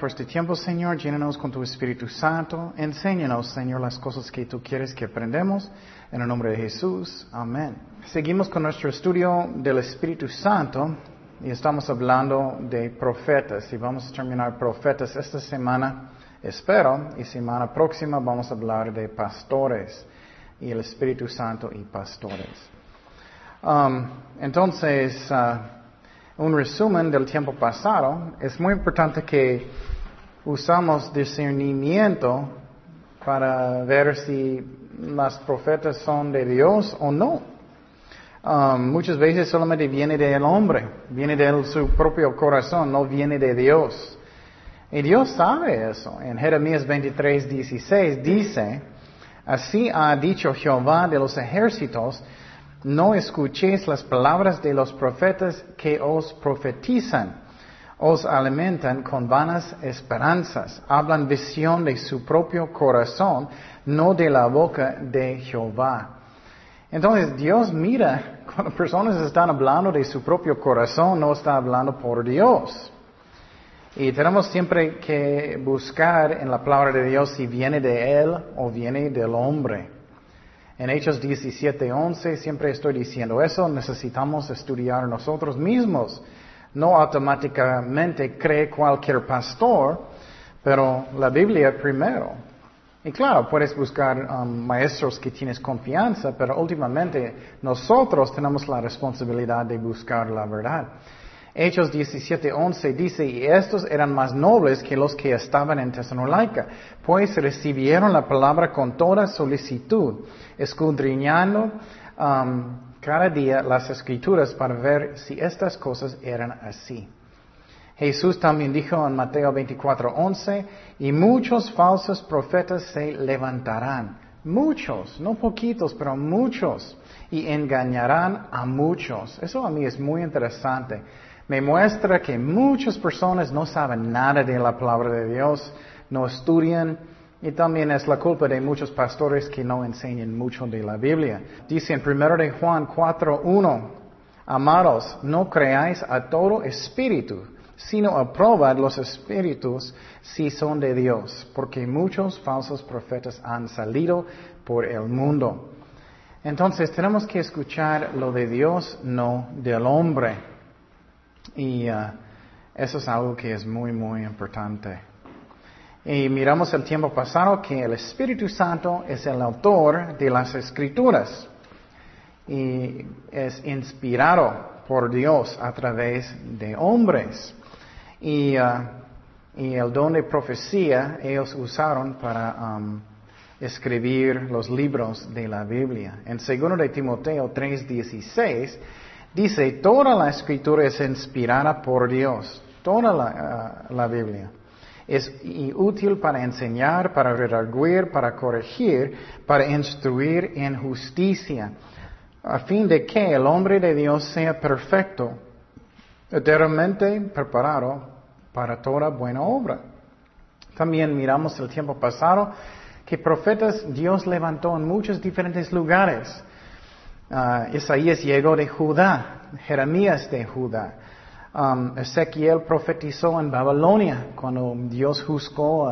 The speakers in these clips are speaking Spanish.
Por este tiempo, Señor. Llénanos con tu Espíritu Santo. Enséñanos, Señor, las cosas que tú quieres que aprendamos. En el nombre de Jesús. Amén. Seguimos con nuestro estudio del Espíritu Santo y estamos hablando de profetas y vamos a terminar profetas esta semana, espero, y semana próxima vamos a hablar de pastores y el Espíritu Santo y pastores. Um, entonces, uh, un resumen del tiempo pasado, es muy importante que usamos discernimiento para ver si las profetas son de Dios o no. Um, muchas veces solamente viene del hombre, viene de su propio corazón, no viene de Dios. Y Dios sabe eso. En Jeremías 23, 16 dice, así ha dicho Jehová de los ejércitos, no escuchéis las palabras de los profetas que os profetizan, os alimentan con vanas esperanzas, hablan visión de su propio corazón, no de la boca de Jehová. Entonces Dios mira, cuando personas están hablando de su propio corazón, no está hablando por Dios. Y tenemos siempre que buscar en la palabra de Dios si viene de Él o viene del hombre. En Hechos 17:11 siempre estoy diciendo eso, necesitamos estudiar nosotros mismos. No automáticamente cree cualquier pastor, pero la Biblia primero. Y claro, puedes buscar um, maestros que tienes confianza, pero últimamente nosotros tenemos la responsabilidad de buscar la verdad. Hechos 17:11 dice, y estos eran más nobles que los que estaban en Tesalónica, pues recibieron la palabra con toda solicitud, escudriñando um, cada día las escrituras para ver si estas cosas eran así. Jesús también dijo en Mateo 24:11, y muchos falsos profetas se levantarán, muchos, no poquitos, pero muchos, y engañarán a muchos. Eso a mí es muy interesante me muestra que muchas personas no saben nada de la palabra de Dios, no estudian y también es la culpa de muchos pastores que no enseñan mucho de la Biblia. Dice en 1 de Juan 4.1, amados, no creáis a todo espíritu, sino aprobad los espíritus si son de Dios, porque muchos falsos profetas han salido por el mundo. Entonces tenemos que escuchar lo de Dios, no del hombre. Y uh, eso es algo que es muy, muy importante. Y miramos el tiempo pasado que el Espíritu Santo es el autor de las escrituras y es inspirado por Dios a través de hombres. Y, uh, y el don de profecía ellos usaron para um, escribir los libros de la Biblia. En 2 de Timoteo 3:16 Dice, toda la escritura es inspirada por Dios, toda la, ah, Biblia. Es útil para enseñar, para redarguir, para corregir, para instruir en justicia, a fin de que el hombre de Dios sea perfecto, eternamente preparado para toda buena obra. También miramos el tiempo pasado que profetas Dios levantó en muchos diferentes lugares. Uh, Isaías llegó de Judá, Jeremías de Judá. Um, Ezequiel profetizó en Babilonia cuando Dios juzgó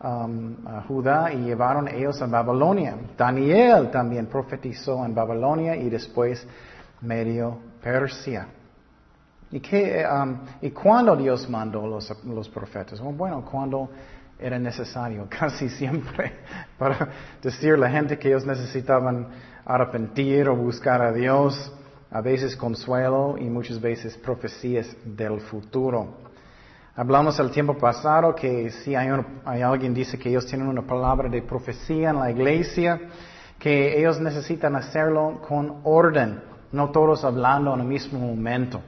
um, a, Judá y llevaron ellos a Babilonia. Daniel también profetizó en Babilonia y después medio Persia. ¿Y, qué, um, ¿Y cuándo Dios mandó los, los profetas? bueno, cuando era necesario, casi siempre, para decir a la gente que ellos necesitaban arrepentir o buscar a Dios, a veces consuelo y muchas veces profecías del futuro. Hablamos el tiempo pasado que si hay, hay alguien dice que ellos tienen una palabra de profecía en la iglesia, que ellos necesitan hacerlo con orden, no todos hablando en el mismo momento.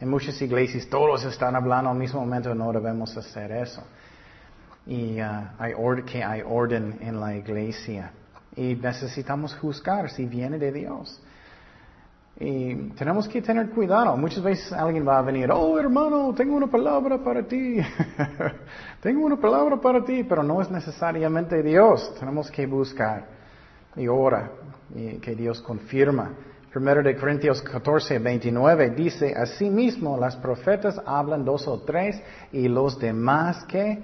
En muchas iglesias todos están hablando al mismo momento, no debemos hacer eso. Y hay que hay orden en la iglesia. Y necesitamos juzgar si viene de Dios. Y tenemos que tener cuidado. Muchas veces alguien va a venir, oh hermano, tengo una palabra para ti. tengo una palabra para ti, pero no es necesariamente Dios. Tenemos que buscar y ora que Dios confirma. 1 de Corintios 14, 29 dice, asimismo las profetas hablan dos o tres y los demás que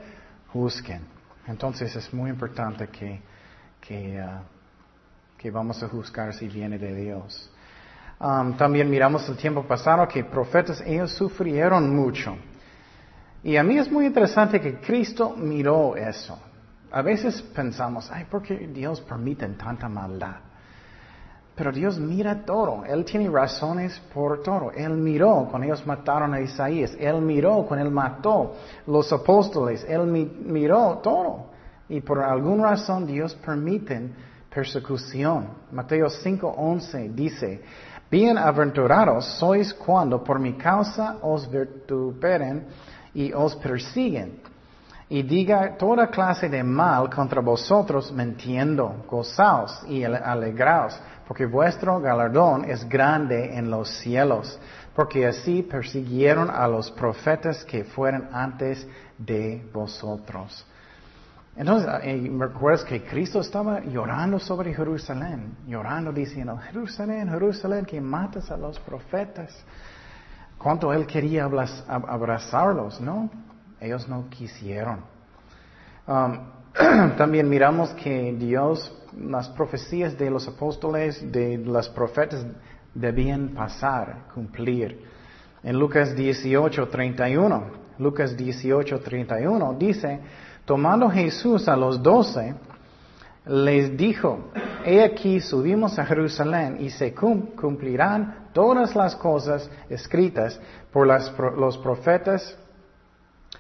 juzguen. Entonces es muy importante que, que, uh, que vamos a juzgar si viene de Dios. Um, también miramos el tiempo pasado que profetas, ellos sufrieron mucho. Y a mí es muy interesante que Cristo miró eso. A veces pensamos, ay, ¿por qué Dios permite tanta maldad? Pero Dios mira todo. Él tiene razones por todo. Él miró cuando ellos mataron a Isaías. Él miró cuando él mató los apóstoles. Él miró todo. Y por alguna razón Dios permite persecución. Mateo 5:11 dice, Bienaventurados sois cuando por mi causa os vituperen y os persiguen y diga toda clase de mal contra vosotros mintiendo, gozaos y alegraos, porque vuestro galardón es grande en los cielos, porque así persiguieron a los profetas que fueron antes de vosotros. Entonces, eh, me recuerdas que Cristo estaba llorando sobre Jerusalén, llorando diciendo, Jerusalén, Jerusalén, que matas a los profetas. Cuánto él quería abrazarlos, ¿no? Ellos no quisieron. Um, también miramos que Dios, las profecías de los apóstoles, de los profetas, debían pasar, cumplir. En Lucas 18, 31, Lucas 18, 31 dice, tomando Jesús a los doce, les dijo, he aquí subimos a Jerusalén y se cumplirán todas las cosas escritas por los profetas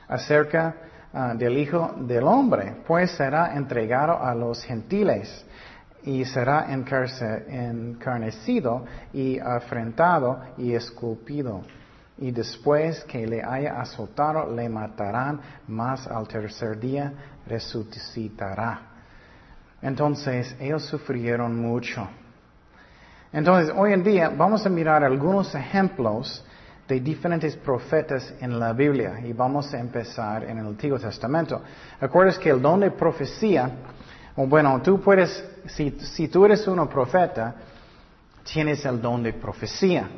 acerca ah, del Hijo del Hombre, pues será entregado a los gentiles y será encarnecido y afrentado y esculpido. Y después que le haya azotado, le matarán, mas al tercer día resucitará. Entonces, ellos sufrieron mucho. Entonces, hoy en día vamos a mirar algunos ejemplos de diferentes profetas en la Biblia y vamos a empezar en el Antiguo Testamento. ¿Acuerdas que el don de profecía, bueno, tú puedes, si, si tú eres un profeta, tienes el don de profecía.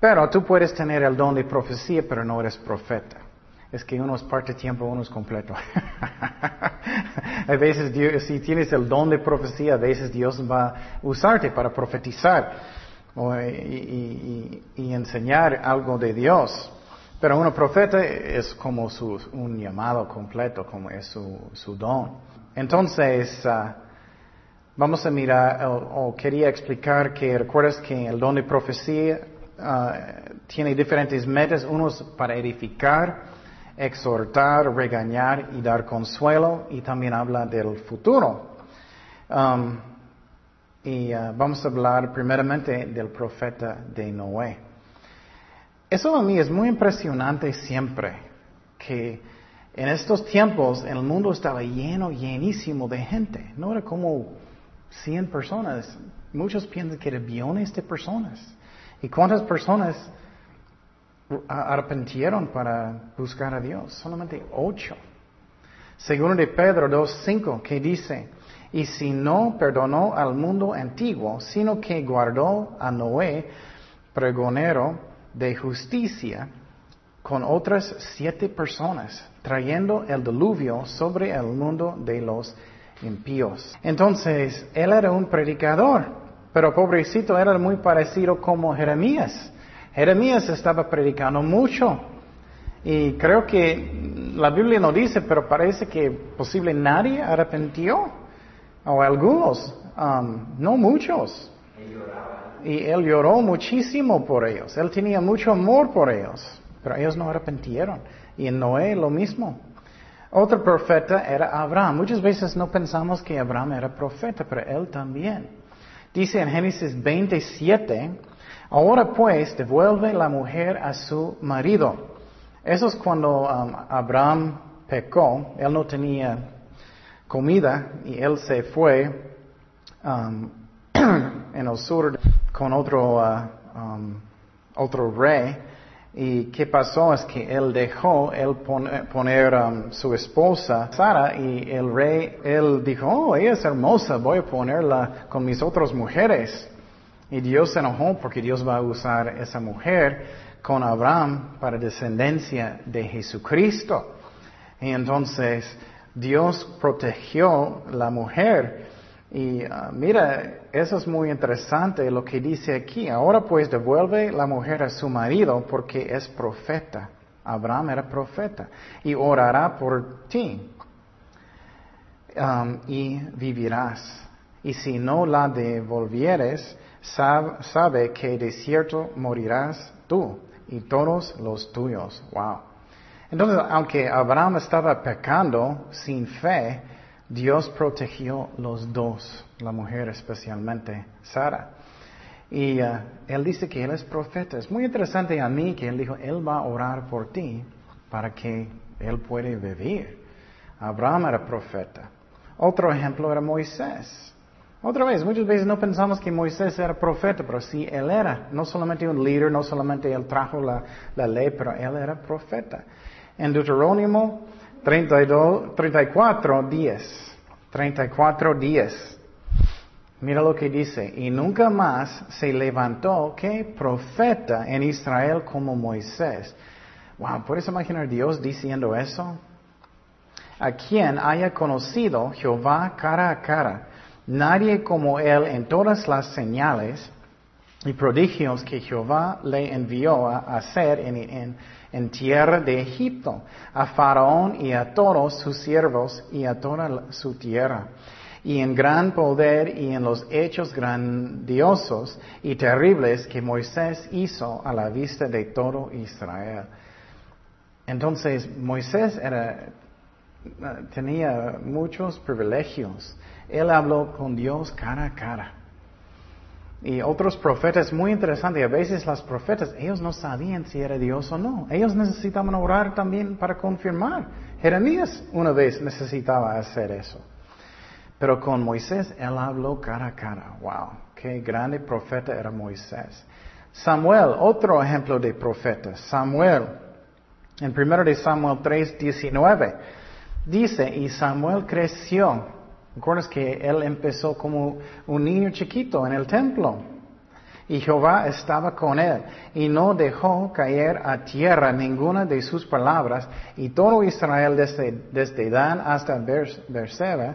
Pero tú puedes tener el don de profecía, pero no eres profeta. Es que uno es parte tiempo, uno es completo. a veces, si tienes el don de profecía, a veces Dios va a usarte para profetizar y, enseñar algo de Dios. Pero un profeta es como su, un llamado completo, como es su, don. Entonces, ah, vamos a mirar, o, quería explicar que recuerdas que el don de profecía ah, tiene diferentes metas, unos para edificar, exhortar, regañar y dar consuelo, y también habla del futuro. Um, y uh, vamos a hablar primeramente del profeta de Noé. Eso a mí es muy impresionante siempre, que en estos tiempos el mundo estaba lleno, llenísimo de gente. No era como 100 personas. Muchos piensan que eran billones de personas. ¿Y cuántas personas arrepintieron para buscar a Dios? Solamente ocho. Segundo de Pedro 2.5, que dice, y si no perdonó al mundo antiguo, sino que guardó a Noé, pregonero de justicia, con otras siete personas, trayendo el diluvio sobre el mundo de los impíos. Entonces, él era un predicador, pero pobrecito era muy parecido como Jeremías. Jeremías estaba predicando mucho. Y creo que la Biblia no dice, pero parece que posible nadie arrepintió o algunos, um, no muchos. Y él lloró muchísimo por ellos. Él tenía mucho amor por ellos, pero ellos no arrepintieron. Y en Noé lo mismo. Otro profeta era Abraham. Muchas veces no pensamos que Abraham era profeta, pero él también. Dice en Génesis 27, ahora pues devuelve la mujer a su marido. Eso es cuando um, Abraham pecó, él no tenía comida y él se fue um, en el sur con otro, uh, um, otro rey. Y qué pasó es que él dejó él poner um, su esposa Sara y el rey, él dijo, oh, ella es hermosa, voy a ponerla con mis otras mujeres. Y Dios se enojó porque Dios va a usar esa mujer con Abraham para descendencia de Jesucristo. Y entonces Dios protegió la mujer. Y ah, mira, eso es muy interesante lo que dice aquí. Ahora pues devuelve la mujer a su marido porque es profeta. Abraham era profeta y orará por ti um, y vivirás. Y si no la devolvieres, sabe que de cierto morirás tú y todos los tuyos. Wow. Entonces, aunque Abraham estaba pecando sin fe, Dios protegió los dos, la mujer especialmente, Sara. Y uh, él dice que él es profeta. Es muy interesante a mí que él dijo, él va a orar por ti para que él pueda vivir. Abraham era profeta. Otro ejemplo era Moisés. Otra vez, muchas veces no pensamos que Moisés era profeta, pero sí él era. No solamente un líder, no solamente él trajo la, la ley, pero él era profeta. En Deuterónimo 32, 34, 10. 34, 10. Mira lo que dice. Y nunca más se levantó, ¿qué? Profeta en Israel como Moisés. Wow, ¿puedes imaginar Dios diciendo eso? A quien haya conocido Jehová cara a cara Nadie como él en todas las señales y prodigios que Jehová le envió a hacer en, en, tierra de Egipto, a Faraón y a todos sus siervos y a toda su tierra, y en gran poder y en los hechos grandiosos y terribles que Moisés hizo a la vista de todo Israel. Entonces Moisés era, tenía muchos privilegios. Él habló con Dios cara a cara. Y otros profetas, muy interesante, a veces los profetas, ellos no sabían si era Dios o no. Ellos necesitaban orar también para confirmar. Jeremías una vez necesitaba hacer eso. Pero con Moisés, él habló cara a cara. Wow, qué grande profeta era Moisés. Samuel, otro ejemplo de profeta. Samuel, en 1 de Samuel 3, 19, dice, y Samuel creció ¿Recuerdas que él empezó como un niño chiquito en el templo? Y Jehová estaba con él y no dejó caer a tierra ninguna de sus palabras. Y todo Israel desde, desde Dan hasta Berseba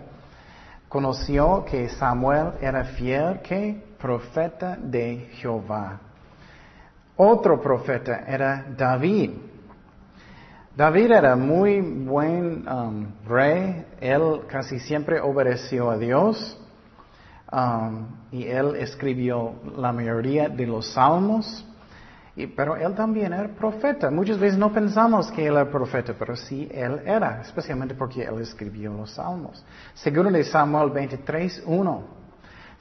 conoció que Samuel era fiel que profeta de Jehová. Otro profeta era David. David era muy buen um, rey, él casi siempre obedeció a Dios um, y él escribió la mayoría de los salmos, pero él también era profeta. Muchas veces no pensamos que él era profeta, pero sí él era, especialmente porque él escribió los salmos. Segundo de Samuel 23, 1.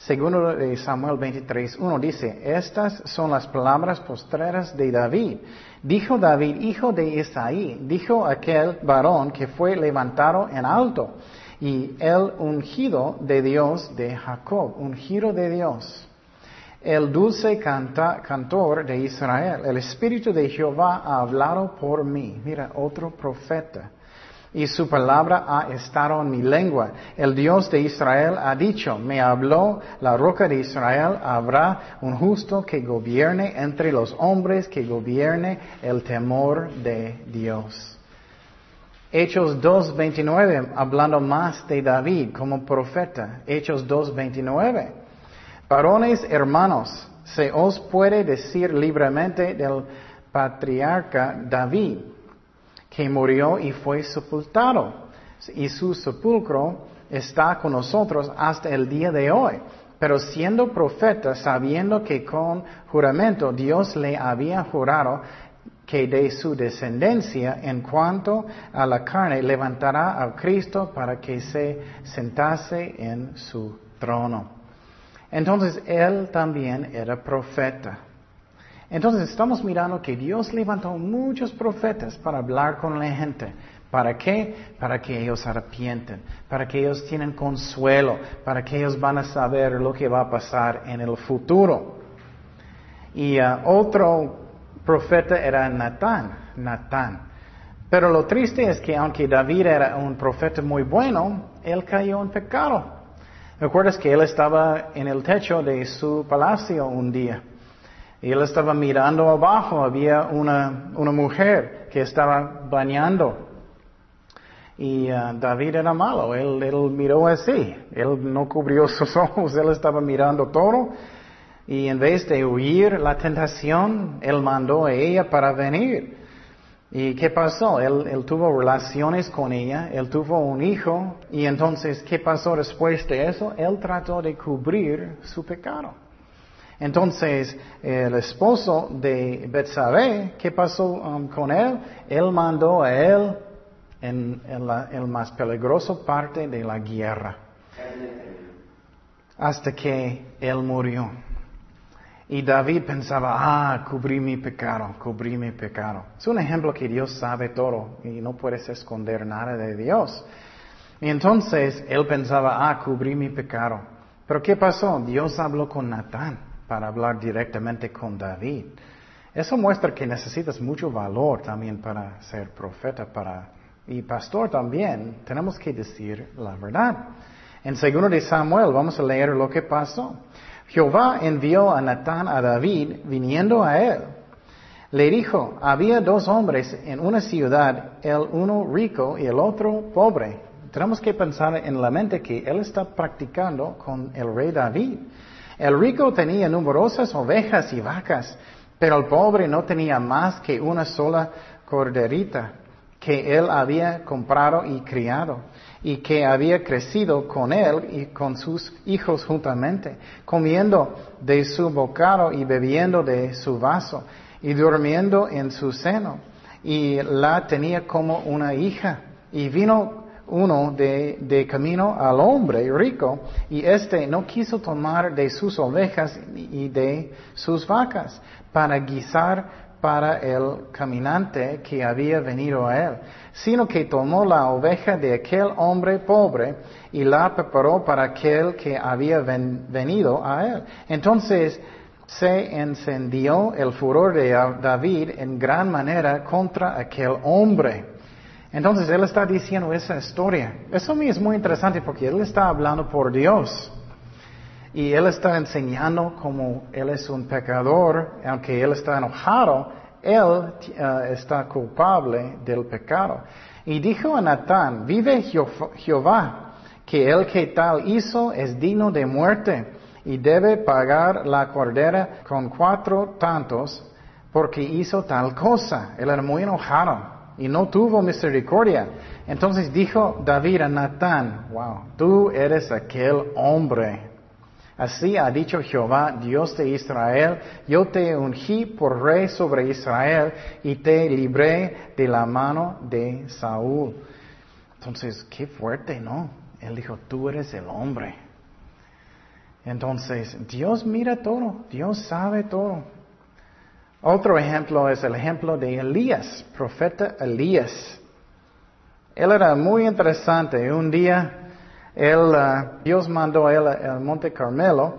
Segundo de Samuel 23, 1 dice, estas son las palabras postreras de David. Dijo David, hijo de Isaí, dijo aquel varón que fue levantado en alto, y el ungido de Dios de Jacob, ungido de Dios. El dulce cantor de Israel, el Espíritu de Jehová ha hablado por mí. Mira, otro profeta y su palabra ha estado en mi lengua. El Dios de Israel ha dicho, me habló la roca de Israel, habrá un justo que gobierne entre los hombres, que gobierne el temor de Dios. Hechos 2.29, hablando más de David como profeta. Hechos 2.29. Varones hermanos, se os puede decir libremente del patriarca David que murió y fue sepultado. Y su sepulcro está con nosotros hasta el día de hoy. Pero siendo profeta, sabiendo que con juramento Dios le había jurado que de su descendencia en cuanto a la carne levantará a Cristo para que se sentase en su trono. Entonces él también era profeta. Entonces estamos mirando que Dios levantó muchos profetas para hablar con la gente. ¿Para qué? Para que ellos arrepienten, para que ellos tienen consuelo, para que ellos van a saber lo que va a pasar en el futuro. Y uh, otro profeta era Natán, Natán. Pero lo triste es que aunque David era un profeta muy bueno, él cayó en pecado. ¿Recuerdas que él estaba en el techo de su palacio un día? Y él estaba mirando abajo, había una, una mujer que estaba bañando. Y uh, David era malo, él, él miró así, él no cubrió sus ojos, él estaba mirando todo. Y en vez de huir la tentación, él mandó a ella para venir. ¿Y qué pasó? Él, él, tuvo relaciones con ella, él tuvo un hijo, y entonces, ¿qué pasó después de eso? Él trató de cubrir su pecado. Entonces, el esposo de Betsabé, ¿qué pasó um, con él? Él mandó a él en, en la más peligroso parte de la guerra. Hasta que él murió. Y David pensaba, ah, cubrí mi pecado, cubrí mi pecado. Es un ejemplo que Dios sabe todo y no puedes esconder nada de Dios. Y entonces él pensaba, ah, cubrí mi pecado. Pero ¿qué pasó? Dios habló con Natán para hablar directamente con David. Eso muestra que necesitas mucho valor también para ser profeta para, y pastor también. Tenemos que decir la verdad. En segundo de Samuel vamos a leer lo que pasó. Jehová envió a Natán a David viniendo a él. Le dijo, había dos hombres en una ciudad, el uno rico y el otro pobre. Tenemos que pensar en la mente que él está practicando con el rey David. El rico tenía numerosas ovejas y vacas, pero el pobre no tenía más que una sola corderita que él había comprado y criado, y que había crecido con él y con sus hijos juntamente, comiendo de su bocado y bebiendo de su vaso, y durmiendo en su seno, y la tenía como una hija. Y vino uno de, camino al hombre rico y éste no quiso tomar de sus ovejas y de sus vacas para guisar para el caminante que había venido a él, sino que tomó la oveja de aquel hombre pobre y la preparó para aquel que había venido a él. Entonces se encendió el furor de David en gran manera contra aquel hombre. Entonces él está diciendo esa historia. Eso mí es muy interesante porque él está hablando por Dios. Y él está enseñando como él es un pecador, aunque él está enojado, él eh, está culpable del pecado. Y dijo a Natán, vive Jehová, que el que tal hizo es digno de muerte y debe pagar la cordera con cuatro tantos porque hizo tal cosa. Él era muy enojado y no tuvo misericordia. Entonces dijo David a Natán, wow, tú eres aquel hombre. Así ha dicho Jehová, Dios de Israel, yo te ungí por rey sobre Israel y te libré de la mano de Saúl. Entonces, qué fuerte, ¿no? Él dijo, tú eres el hombre. Entonces, Dios mira todo, Dios sabe todo. Otro ejemplo es el ejemplo de Elías, profeta Elías. Él era muy interesante. Un día él, uh, Dios mandó a él al Monte Carmelo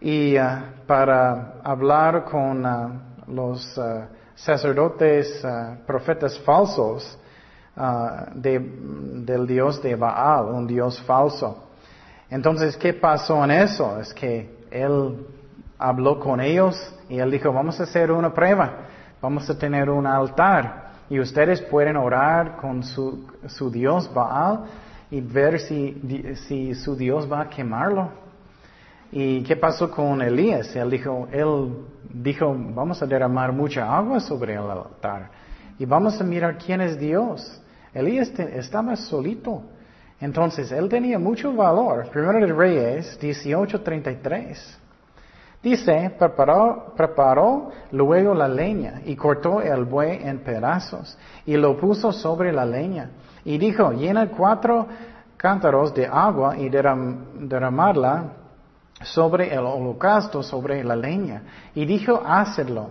y uh, para hablar con uh, los sacerdotes, profetas falsos del Dios de Baal, un Dios falso. Entonces, ¿qué pasó en eso? Es que él habló con ellos y él dijo, vamos a hacer una prueba, vamos a tener un altar y ustedes pueden orar con su, Dios Baal y ver si, si su Dios va a quemarlo. ¿Y qué pasó con Elías? Él dijo, él dijo, vamos a derramar mucha agua sobre el altar y vamos a mirar quién es Dios. Elías estaba solito. Entonces, él tenía mucho valor. Primero de Reyes 18:33. Dice, preparó, preparó luego la leña y cortó el buey en pedazos y lo puso sobre la leña. Y dijo, llena cuatro cántaros de agua y derramarla sobre el holocausto, sobre la leña. Y dijo, hacedlo.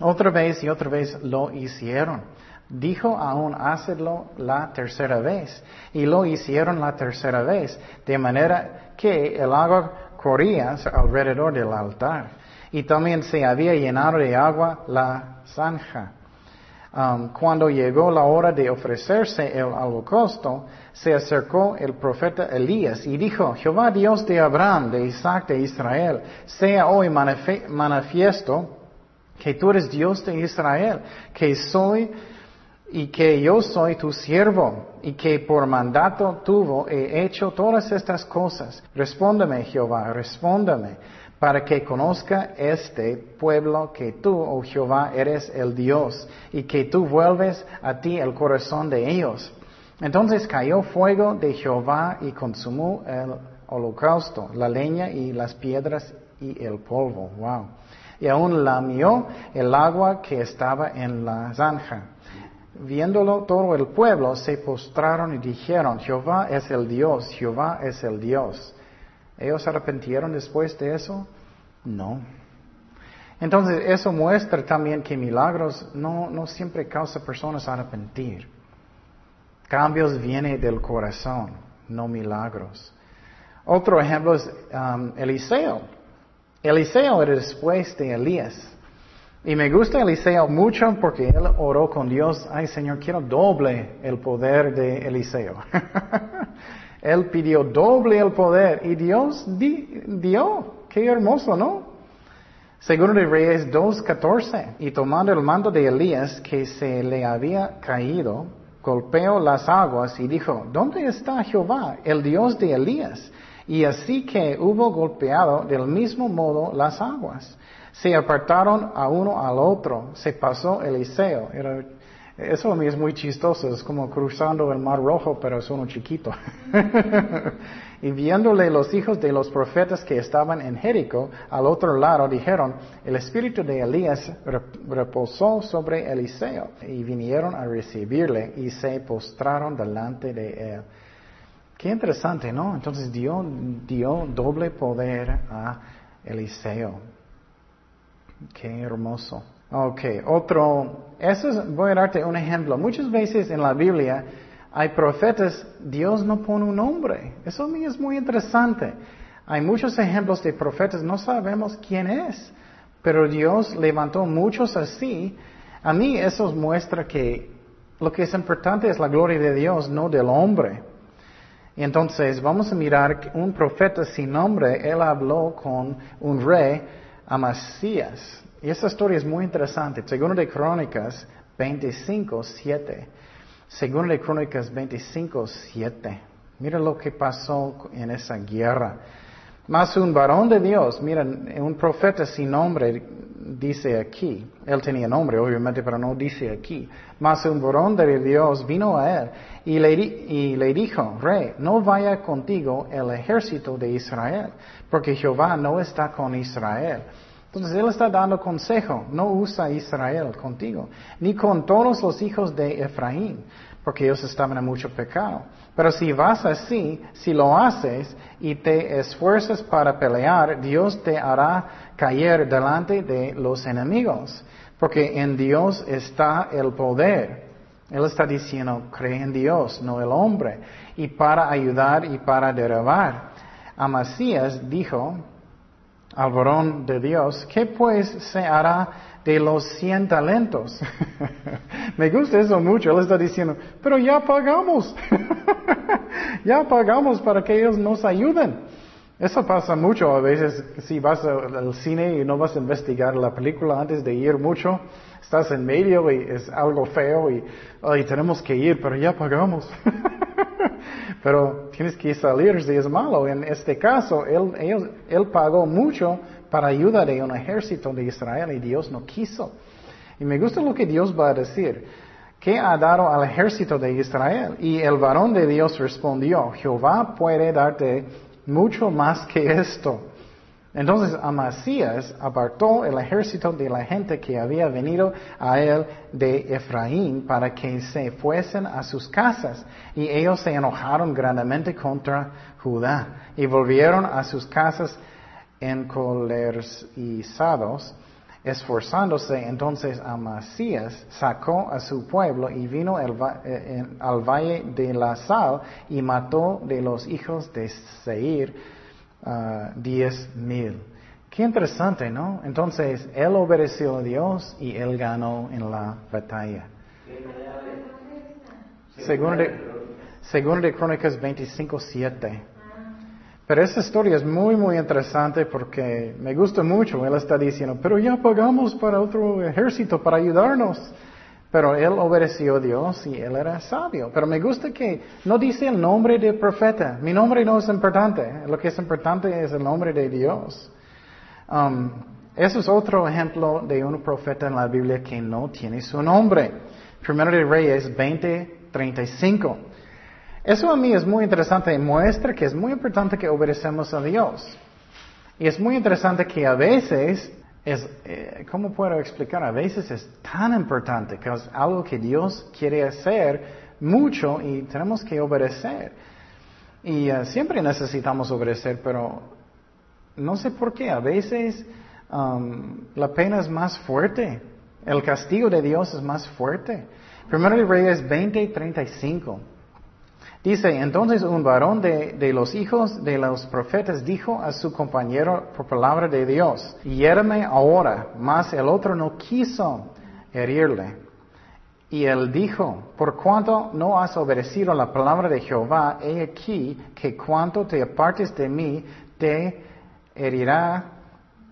Otra vez y otra vez lo hicieron. Dijo aún, hacedlo la tercera vez. Y lo hicieron la tercera vez. De manera que el agua corría alrededor del altar y también se había llenado de agua la zanja. Um, cuando llegó la hora de ofrecerse el holocausto, se acercó el profeta Elías y dijo, Jehová Dios de Abraham, de Isaac, de Israel, sea hoy manifiesto que tú eres Dios de Israel, que soy y que yo soy tu siervo y que por mandato tuvo he hecho todas estas cosas. Respóndeme, Jehová, respóndeme para que conozca este pueblo que tú, oh Jehová, eres el Dios y que tú vuelves a ti el corazón de ellos. Entonces cayó fuego de Jehová y consumó el holocausto, la leña y las piedras y el polvo. Wow. Y aún lamió el agua que estaba en la zanja. Viéndolo todo el pueblo se postraron y dijeron, Jehová es el Dios, Jehová es el Dios. ¿Ellos arrepintieron después de eso? No. Entonces, eso muestra también que milagros no, no siempre causan personas a arrepentir. Cambios vienen del corazón, no milagros. Otro ejemplo es um, Eliseo. Eliseo era después de Elías. Y me gusta Eliseo mucho porque él oró con Dios, ay Señor, quiero doble el poder de Eliseo. Él pidió doble el poder y Dios dio. Qué hermoso, ¿no? Segundo de Reyes 2.14. Y tomando el mando de Elías que se le había caído, golpeó las aguas y dijo, ¿dónde está Jehová, el Dios de Elías? Y así que hubo golpeado del mismo modo las aguas. Se apartaron a uno al otro. Se pasó Eliseo. Era eso a mí es muy chistoso, es como cruzando el mar rojo, pero es uno chiquito. y viéndole los hijos de los profetas que estaban en Jericó, al otro lado, dijeron, el espíritu de Elías reposó sobre Eliseo, y vinieron a recibirle y se postraron delante de él. Qué interesante, ¿no? Entonces dio, dio doble poder a Eliseo. Qué hermoso. Ok, otro, eso es, voy a darte un ejemplo. Muchas veces en la Biblia hay profetas, Dios no pone un nombre. Eso a mí es muy interesante. Hay muchos ejemplos de profetas, no sabemos quién es, pero Dios levantó muchos así. A mí eso muestra que lo que es importante es la gloria de Dios, no del hombre. entonces vamos a mirar un profeta sin nombre, él habló con un rey, Amasías. Y esta historia es muy interesante. Segundo de Crónicas 25, 7. Segundo de Crónicas 25, 7. Mira lo que pasó en esa guerra. Más un varón de Dios, mira, un profeta sin nombre dice aquí, él tenía nombre obviamente, pero no dice aquí. Más un varón de Dios vino a él y le, y le dijo, rey, no vaya contigo el ejército de Israel, porque Jehová no está con Israel. Entonces Él está dando consejo, no usa Israel contigo, ni con todos los hijos de Efraín, porque ellos estaban en mucho pecado. Pero si vas así, si lo haces y te esfuerzas para pelear, Dios te hará caer delante de los enemigos, porque en Dios está el poder. Él está diciendo, cree en Dios, no el hombre, y para ayudar y para derribar. Amasías dijo, al varón de Dios, ¿qué pues se hará de los cien talentos? Me gusta eso mucho. Él está diciendo, pero ya pagamos. ya pagamos para que ellos nos ayuden. Eso pasa mucho a veces si vas al cine y no vas a investigar la película antes de ir mucho, estás en medio y es algo feo y, tenemos que ir, pero ya pagamos. pero tienes que salir si es malo. En este caso, él, él pagó mucho para ayudar a un ejército de Israel y Dios no quiso. Y me gusta lo que Dios va a decir. ¿Qué ha dado al ejército de Israel? Y el varón de Dios respondió, Jehová puede darte mucho más que esto. Entonces Amasías apartó el ejército de la gente que había venido a él de Efraín para que se fuesen a sus casas. Y ellos se enojaron grandemente contra Judá y volvieron a sus casas encolerizados. Esforzándose entonces Amasías sacó a su pueblo y vino eh, al valle de la sal y mató de los hijos de Seir uh, diez mil. Qué interesante, ¿no? Entonces, él obedeció a Dios y él ganó en la batalla. Segundo de, segundo de Crónicas 25, 7. Pero esta historia es muy, muy interesante porque me gusta mucho. Él está diciendo, pero ya pagamos para otro ejército para ayudarnos. Pero él obedeció a Dios y él era sabio. Pero me gusta que no dice el nombre del profeta. Mi nombre no es importante. Lo que es importante es el nombre de Dios. Um, eso es otro ejemplo de un profeta en la Biblia que no tiene su nombre. Primero de Reyes 20:35. Eso a mí es muy interesante y muestra que es muy importante que obedecemos a Dios. Y es muy interesante que a veces es, eh, ¿cómo puedo explicar? A veces es tan importante que es algo que Dios quiere hacer mucho y tenemos que obedecer. Y eh, siempre necesitamos obedecer, pero no sé por qué. A veces um, la pena es más fuerte. El castigo de Dios es más fuerte. Primero de Reyes 20 y 35. Dice, entonces un varón de, los hijos de los profetas dijo a su compañero por palabra de Dios, hiérame ahora, mas el otro no quiso herirle. Y él dijo, por cuanto no has obedecido la palabra de Jehová, he aquí que cuanto te apartes de mí, te herirá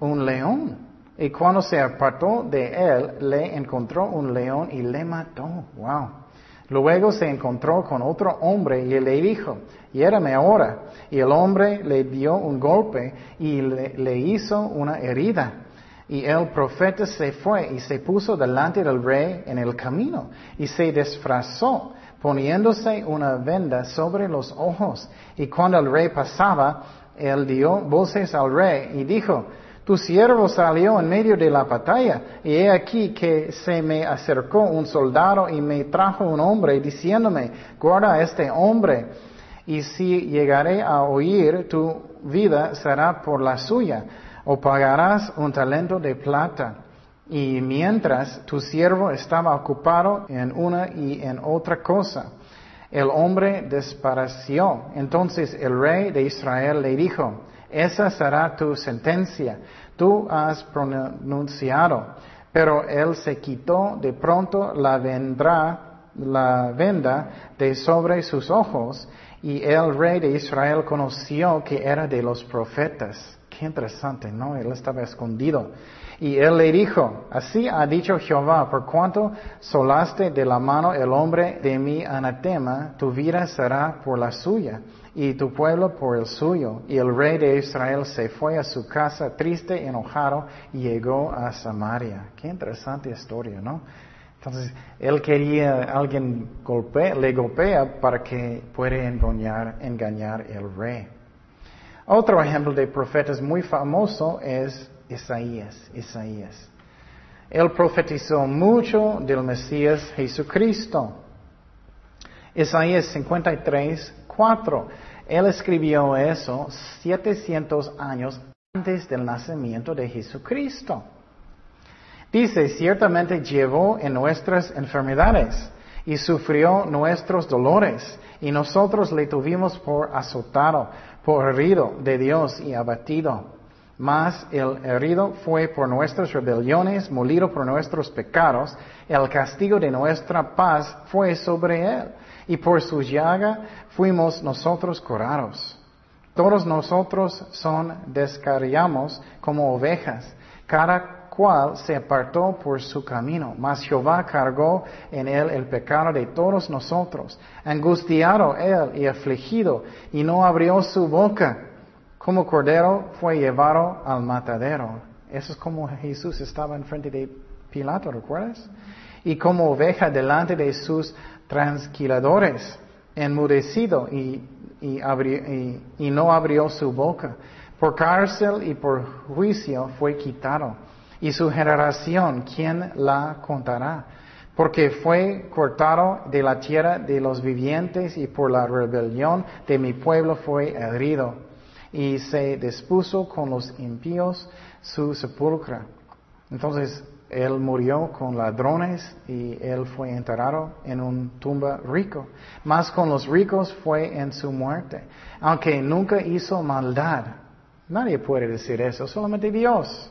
un león. Y cuando se apartó de él, le encontró un león y le mató. Wow. Luego se encontró con otro hombre y le dijo, hiérame ahora. Y el hombre le dio un golpe y le, hizo una herida. Y el profeta se fue y se puso delante del rey en el camino y se disfrazó poniéndose una venda sobre los ojos. Y cuando el rey pasaba, él dio voces al rey y dijo, tu siervo salió en medio de la batalla, y he aquí que se me acercó un soldado y me trajo un hombre, diciéndome, guarda este hombre, y si llegaré a oír, tu vida será por la suya, o pagarás un talento de plata. Y mientras tu siervo estaba ocupado en una y en otra cosa, el hombre despareció. Entonces el rey de Israel le dijo, esa será tu sentencia. Tú has pronunciado. Pero él se quitó de pronto la vendrá, la venda de sobre sus ojos y el rey de Israel conoció que era de los profetas. Qué interesante, ¿no? Él estaba escondido. Y él le dijo, así ha dicho Jehová, por cuanto solaste de la mano el hombre de mi anatema, tu vida será por la suya y tu pueblo por el suyo. Y el rey de Israel se fue a su casa triste, enojado, y llegó a Samaria. Qué interesante historia, ¿no? Entonces, él quería alguien golpe, le golpea para que pueda engañar, engañar el rey. Otro ejemplo de profetas muy famoso es Isaías, Isaías. Él profetizó mucho del Mesías Jesucristo. Isaías 53, 4. Él escribió eso 700 años antes del nacimiento de Jesucristo. Dice, ciertamente llevó en nuestras enfermedades y sufrió nuestros dolores, y nosotros le tuvimos por azotado, por herido de Dios y abatido. Mas el herido fue por nuestras rebeliones, molido por nuestros pecados, el castigo de nuestra paz fue sobre él, y por su llaga fuimos nosotros curados. Todos nosotros son descarriamos como ovejas, cada cual se apartó por su camino, mas Jehová cargó en él el pecado de todos nosotros, angustiado él y afligido, y no abrió su boca. Como cordero fue llevado al matadero. Eso es como Jesús estaba enfrente de Pilato, ¿recuerdas? Y como oveja delante de sus transquiladores, enmudecido y, y, no abrió su boca. Por cárcel y por juicio fue quitado. Y su generación, ¿quién la contará? Porque fue cortado de la tierra de los vivientes y por la rebelión de mi pueblo fue herido y se dispuso con los impíos su sepulcro. Entonces, él murió con ladrones y él fue enterrado en un tumba rico. Más con los ricos fue en su muerte. Aunque nunca hizo maldad. Nadie puede decir eso, solamente Dios.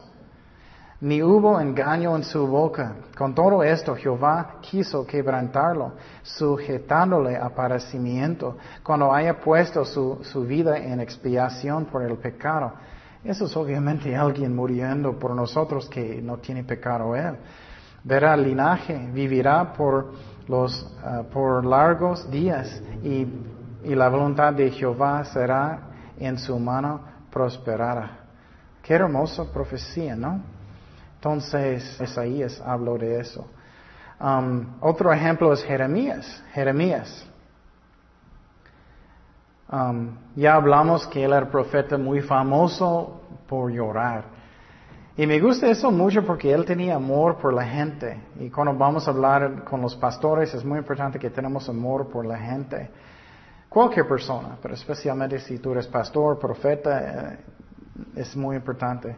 ni hubo engaño en su boca. Con todo esto Jehová quiso quebrantarlo, sujetándole a padecimiento, cuando haya puesto su, su vida en expiación por el pecado. Eso es obviamente alguien muriendo por nosotros que no tiene pecado él. Verá linaje, vivirá por, los, ah, por largos días y, y la voluntad de Jehová será en su mano prosperada. Qué hermosa profecía, ¿no? Entonces, Isaías habló de eso. Um, otro ejemplo es Jeremías. Jeremías. Um, ya hablamos que él era profeta muy famoso por llorar. Y me gusta eso mucho porque él tenía amor por la gente. Y cuando vamos a hablar con los pastores es muy importante que tenemos amor por la gente. Cualquier persona, pero especialmente si tú eres pastor, profeta, eh, es muy importante.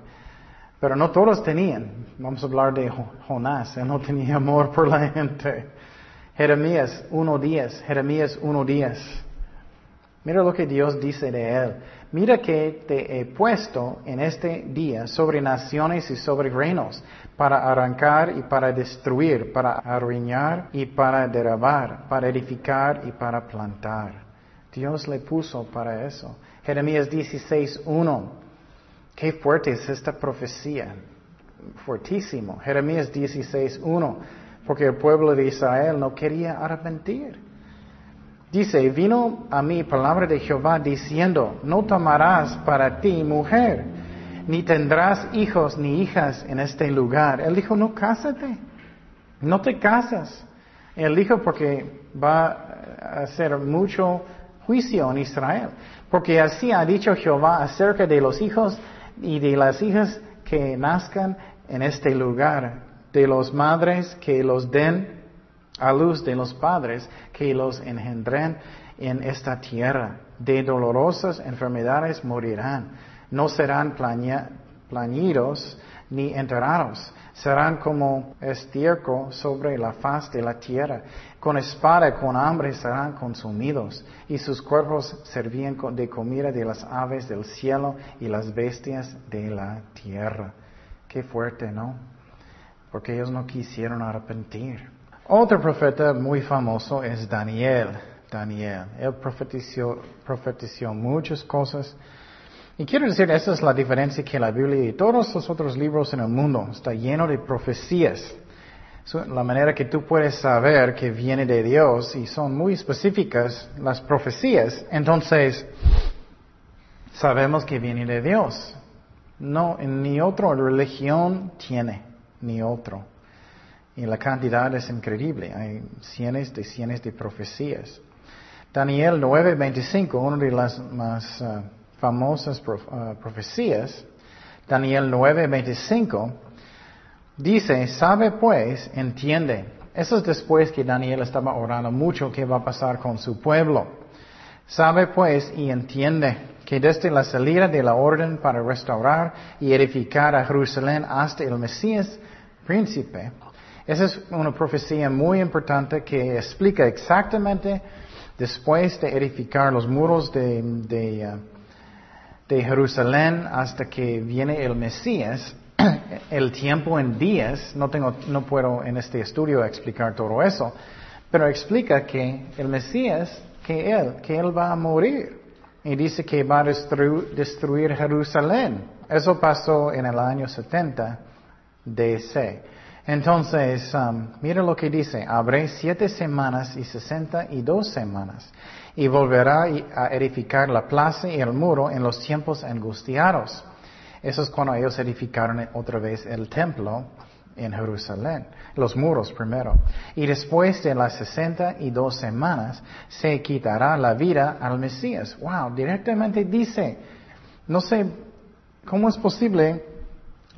Pero no todos tenían. Vamos a hablar de Jonás. Él no tenía amor por la gente. Jeremías 1.10. Jeremías 1.10. Mira lo que Dios dice de él. Mira que te he puesto en este día sobre naciones y sobre reinos, para arrancar y para destruir, para arruinar y para derribar, para edificar y para plantar. Dios le puso para eso. Jeremías 16.1. Qué fuerte es esta profecía. Fuertísimo. Jeremías 16.1. Porque el pueblo de Israel no quería arrepentir. Dice, vino a mí palabra de Jehová diciendo, no tomarás para ti mujer, ni tendrás hijos ni hijas en este lugar. Él dijo, no cásate, no te casas. Él dijo porque va a hacer mucho juicio en Israel. Porque así ha dicho Jehová acerca de los hijos y de las hijas que nazcan en este lugar, de los madres que los den a luz de los padres que los engendren en esta tierra. De dolorosas enfermedades morirán. No serán plañidos ni enterrados. Serán como estiércol sobre la faz de la tierra. Con espada con hambre serán consumidos. Y sus cuerpos servían de comida de las aves del cielo y las bestias de la tierra. Qué fuerte, ¿no? Porque ellos no quisieron arrepentir. Otro profeta muy famoso es Daniel. Daniel. Él profetizó, profetizó muchas cosas y quiero decir, esa es la diferencia que la Biblia y todos los otros libros en el mundo está lleno de profecías. La manera que tú puedes saber que viene de Dios y son muy específicas las profecías, entonces sabemos que viene de Dios. No, ni otra religión tiene, ni otro. Y la cantidad es increíble. Hay cientos de cientos de profecías. Daniel 9:25, una de las más uh, famosas uh, profecías, Daniel 9:25, dice, sabe pues, entiende. Eso es después que Daniel estaba orando mucho qué va a pasar con su pueblo. Sabe pues y entiende que desde la salida de la orden para restaurar y edificar a Jerusalén hasta el Mesías príncipe, esa es una profecía muy importante que explica exactamente después de edificar los muros de, de Jerusalén hasta que viene el Mesías, el tiempo en días, no, tengo, no puedo en este estudio explicar todo eso, pero explica que el Mesías, que Él, que Él va a morir. Y dice que va a destruir, Jerusalén. Eso pasó en el año 70 DC. Entonces, um, mira lo que dice, habré siete semanas y sesenta y dos semanas y volverá a edificar la plaza y el muro en los tiempos angustiados. Eso es cuando ellos edificaron otra vez el templo en Jerusalén, los muros primero. Y después de las sesenta y dos semanas se quitará la vida al Mesías. Wow, directamente dice, no sé, ¿cómo es posible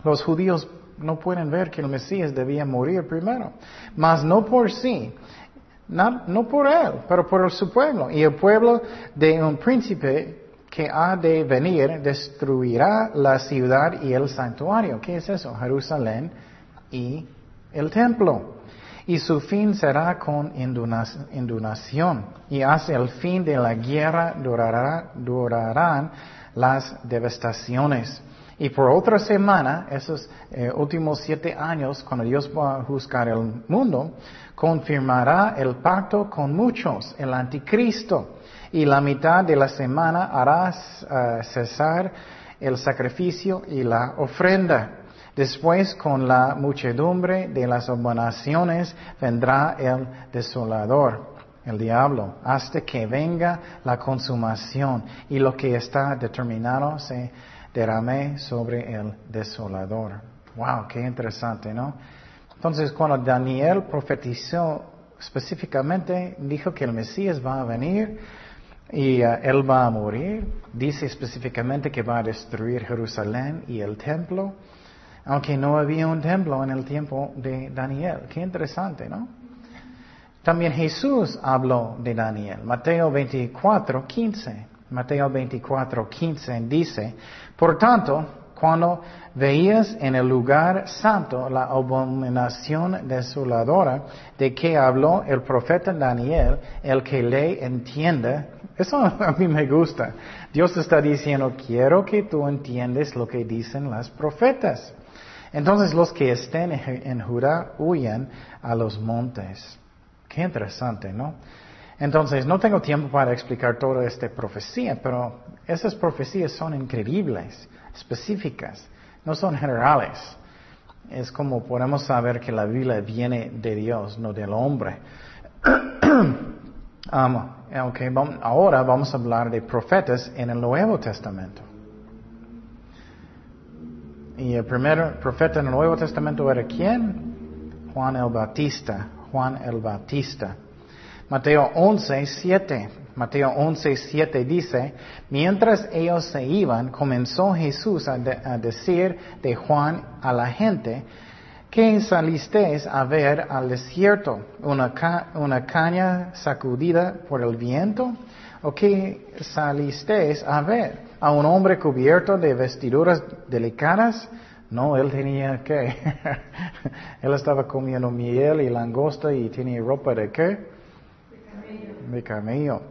los judíos no pueden ver que el Mesías debía morir primero? Mas no por sí, no, por él, pero por su pueblo. Y el pueblo de un príncipe que ha de venir destruirá la ciudad y el santuario. ¿Qué es eso? Jerusalén y el templo. Y su fin será con inundación. Y hacia el fin de la guerra durarán las devastaciones. Y por otra semana, esos eh, últimos siete años, cuando Dios va a juzgar el mundo, confirmará el pacto con muchos, el anticristo. Y la mitad de la semana hará eh, cesar el sacrificio y la ofrenda. Después, con la muchedumbre de las abominaciones, vendrá el desolador, el diablo, hasta que venga la consumación y lo que está determinado se derrame sobre el desolador. Wow, qué interesante, ¿no? Entonces, cuando Daniel profetizó específicamente, dijo que el Mesías va a venir y uh, él va a morir, dice específicamente que va a destruir Jerusalén y el templo, aunque no había un templo en el tiempo de Daniel. Qué interesante, ¿no? También Jesús habló de Daniel. Mateo 24, 15. Mateo 24, 15 dice, por tanto, cuando veías en el lugar santo la abominación desoladora de que habló el profeta Daniel, el que le entienda, eso a mí me gusta. Dios está diciendo, quiero que tú entiendes lo que dicen las profetas. Entonces los que estén en Judá huyen a los montes. Qué interesante, ¿no? Entonces, no tengo tiempo para explicar toda esta profecía, pero esas profecías son increíbles, específicas, no son generales. Es como podemos saber que la Biblia viene de Dios, no del hombre. um, ahora vamos a hablar de profetas en el Nuevo Testamento. Y el primer profeta en el Nuevo Testamento era quién? Juan el Bautista. Juan el Bautista. Mateo 11, 7. Mateo 11, 7 dice, mientras ellos se iban, comenzó Jesús a, decir de Juan a la gente, ¿qué salisteis a ver al desierto? ¿Una, ¿Una caña sacudida por el viento? ¿O qué salisteis a ver? ¿A un hombre cubierto de vestiduras delicadas? No, él tenía que. él estaba comiendo miel y langosta y tenía ropa de qué? De camello.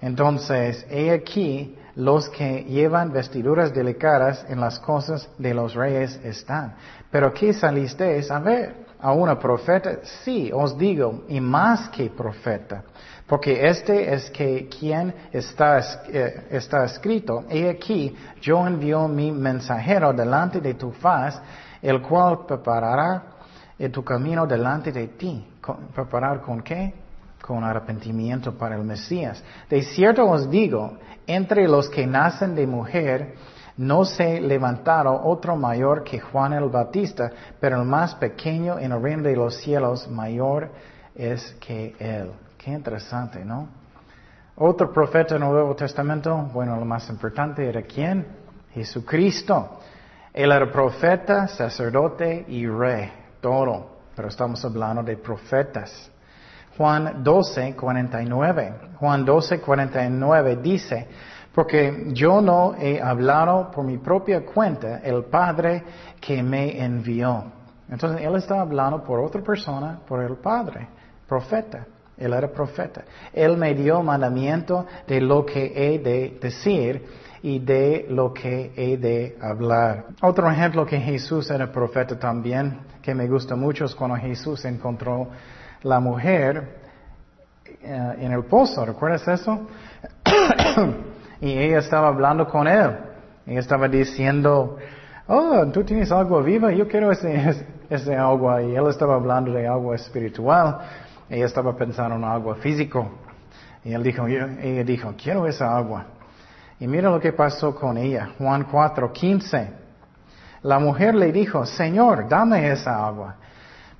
Entonces, he aquí los que llevan vestiduras delicadas en las cosas de los reyes están. Pero ¿qué salisteis a ver? ¿A una profeta? Sí, os digo, y más que profeta. Porque este es que quien está, eh, está escrito, he aquí, yo envío mi mensajero delante de tu faz, el cual preparará tu camino delante de ti. ¿Preparar con qué? Con arrepentimiento para el Mesías. De cierto os digo, entre los que nacen de mujer, no se levantaron otro mayor que Juan el Bautista, pero el más pequeño en el reino de los cielos mayor es que él. Qué interesante, ¿no? Otro profeta en el Nuevo Testamento, bueno, lo más importante era quién? Jesucristo. Él era profeta, sacerdote y rey, todo. Pero estamos hablando de profetas. Juan 12, 49. Juan 12, 49 dice, porque yo no he hablado por mi propia cuenta el Padre que me envió. Entonces, él está hablando por otra persona, por el Padre, profeta. Él era profeta. Él me dio mandamiento de lo que he de decir y de lo que he de hablar. Otro ejemplo que Jesús era profeta también, que me gusta mucho, es cuando Jesús encontró la mujer eh, en el pozo. ¿Recuerdas eso? y ella estaba hablando con él. Ella estaba diciendo, oh, tú tienes agua viva, yo quiero ese, ese agua. Y él estaba hablando de agua espiritual. Ella estaba pensando en agua físico. Y él dijo, ella dijo, quiero esa agua. Y mira lo que pasó con ella. Juan 4, 15. La mujer le dijo, Señor, dame esa agua,